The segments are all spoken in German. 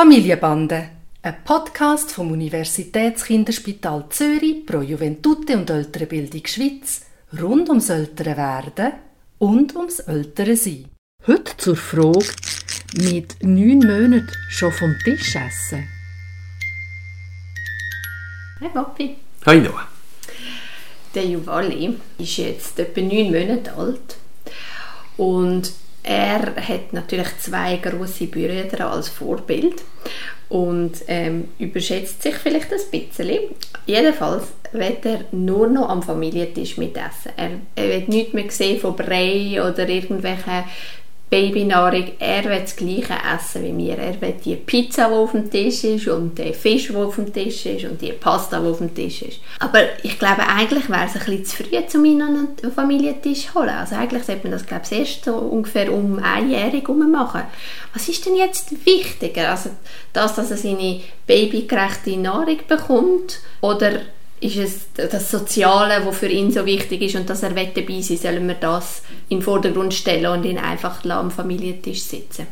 Familienbande, ein Podcast vom Universitätskinderspital Zürich pro Juventute und ältere Bildung Schweiz rund ums ältere Werden und ums ältere Sein. Heute zur Frage, mit neun Monaten schon vom Tisch essen? Hey Papi. Hi Noah. Der Juvali ist jetzt etwa neun Monate alt und er hat natürlich zwei große Brüder als Vorbild und ähm, überschätzt sich vielleicht ein bisschen. Jedenfalls wird er nur noch am Familientisch mitessen. Er, er wird nichts mehr sehen von Brei oder irgendwelchen Babynahrung, er will das Gleiche essen wie wir. Er will die Pizza, die auf dem Tisch ist und den Fisch, der auf dem Tisch ist und die Pasta, die auf dem Tisch ist. Aber ich glaube, eigentlich wäre es ein bisschen zu früh, um ihn an einen Familientisch zu holen. Also eigentlich sollte man das, glaube ich, erst so ungefähr um einjährig machen. Was ist denn jetzt wichtiger? Also das, dass er seine babygerechte Nahrung bekommt oder ist es das Soziale, was für ihn so wichtig ist und dass er dabei sein sollen wir das in den Vordergrund stellen und ihn einfach am Familientisch sitzen?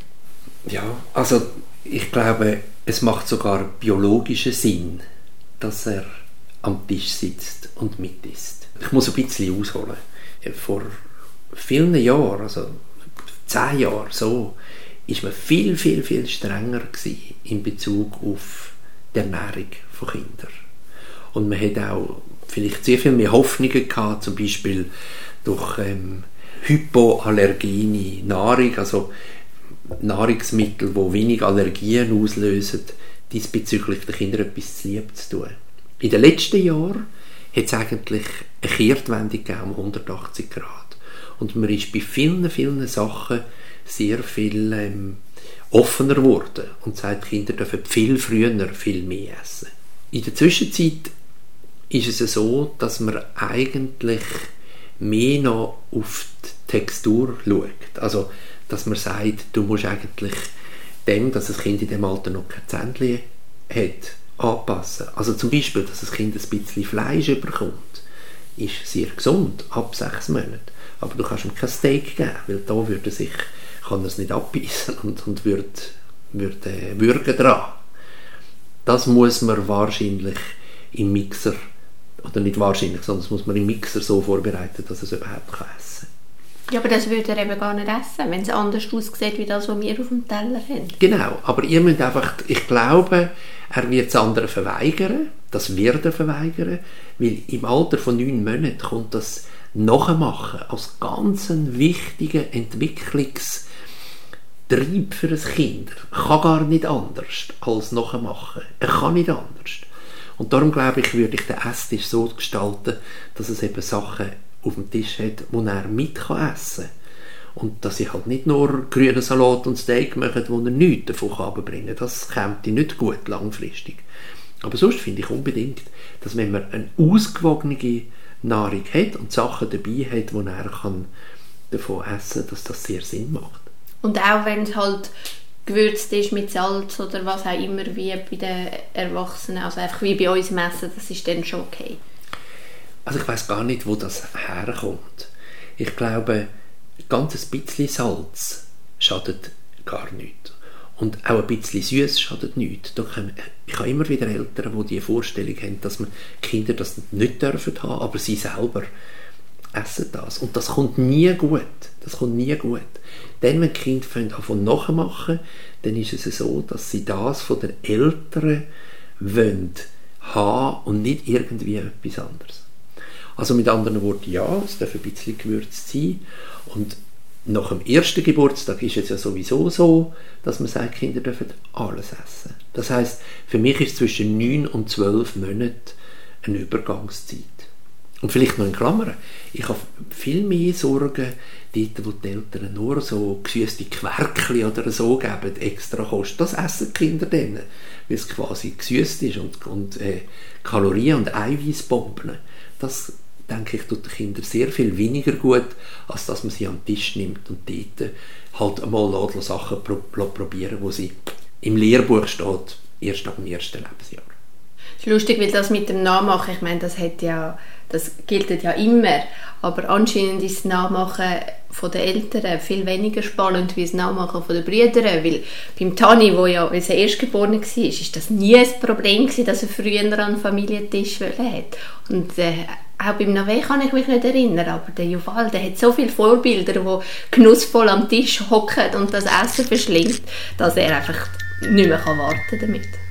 Ja, also ich glaube, es macht sogar biologischen Sinn, dass er am Tisch sitzt und mit isst. Ich muss ein bisschen ausholen. Vor vielen Jahren, also zehn Jahren so, ist man viel, viel, viel strenger in Bezug auf die Ernährung von Kindern. Und man hat auch vielleicht sehr viel mehr Hoffnungen gehabt, zum Beispiel durch ähm, hypoallergene Nahrung, also Nahrungsmittel, die wenig Allergien auslösen, diesbezüglich den Kindern etwas zu lieb zu tun. In den letzten Jahren hat es eigentlich eine Kehrtwendung gegeben um 180 Grad. Und man ist bei vielen, vielen Sachen sehr viel ähm, offener geworden und sagt, Kinder dürfen viel früher viel mehr essen. In der Zwischenzeit ist es so, dass man eigentlich mehr noch auf die Textur schaut. Also, dass man sagt, du musst eigentlich dem, dass das Kind in dem Alter noch kein Zähnchen hat, anpassen. Also zum Beispiel, dass das Kind ein bisschen Fleisch bekommt, ist sehr gesund, ab sechs Monaten. Aber du kannst ihm kein Steak geben, weil da würde sich, kann er es nicht abbeißen und, und würde, würde äh, würgen dran. Das muss man wahrscheinlich im Mixer oder nicht wahrscheinlich, sondern das muss man im Mixer so vorbereiten, dass es überhaupt kann essen kann. Ja, aber das würde er eben gar nicht essen, wenn es anders aussieht, wie das, was wir auf dem Teller haben. Genau, aber ihr müsst einfach, ich glaube, er wird es anderen verweigern, das wird er verweigern, weil im Alter von neun Monaten kommt das Nachmachen als ganz wichtiger Entwicklungstrieb für ein Kind. Er kann gar nicht anders als Nachmachen. Er kann nicht anders. Und darum glaube ich, würde ich den Esstisch so gestalten, dass es eben Sachen auf dem Tisch hat, wo er mit kann essen kann. Und dass ich halt nicht nur grünen Salat und Steak mache, wo er nichts davon kann Das kommt nicht gut langfristig. Aber sonst finde ich unbedingt, dass wenn man eine ausgewogene Nahrung hat und Sachen dabei hat, wo er davon essen kann, dass das sehr Sinn macht. Und auch wenn es halt gewürzt ist mit Salz oder was auch immer, wie bei den Erwachsenen, also einfach wie bei uns messen, das ist dann schon okay. Also ich weiß gar nicht, wo das herkommt. Ich glaube, ein bisschen Salz schadet gar nichts. Und auch ein bisschen süß schadet nichts. Ich habe immer wieder Eltern, die die Vorstellung haben, dass man Kinder das nicht dürfen aber sie selber essen das. Und das kommt nie gut. Das kommt nie gut. Dann, wenn die Kinder anfangen nachmachen, dann ist es so, dass sie das von den Eltern wollen haben und nicht irgendwie etwas anderes. Also mit anderen Worten, ja, es darf ein bisschen gewürzt sein. Und nach dem ersten Geburtstag ist es ja sowieso so, dass man sagt, Kinder dürfen alles essen. Das heißt, für mich ist zwischen 9 und 12 Monaten eine Übergangszeit. Und vielleicht noch in Klammern, ich habe viel mehr Sorgen dort, wo die Eltern nur so gesüßte Querkli oder so geben, extra Kost. Das essen die Kinder dann, weil es quasi gesüßt ist und, und äh, Kalorien und Eiweißbomben. Das, denke ich, tut den Kindern sehr viel weniger gut, als dass man sie am Tisch nimmt und dort halt einmal Sachen probieren, wo sie im Lehrbuch steht, erst ab dem ersten Lebensjahr. Es ist lustig, weil das mit dem Nachmachen, ich meine, das hat ja, das gilt ja immer, aber anscheinend ist das Nachmachen von den Eltern viel weniger spannend wie das Nachmachen von den Brüdern, weil beim Tani, wo ja unser Erstgeborener war, ist das nie ein Problem gewesen, dass er früher an den Familientisch hat. Und äh, auch beim Nave kann ich mich nicht erinnern, aber der Juval, der hat so viele Vorbilder, die genussvoll am Tisch hocken und das Essen verschlingt, dass er einfach nicht mehr warten kann damit.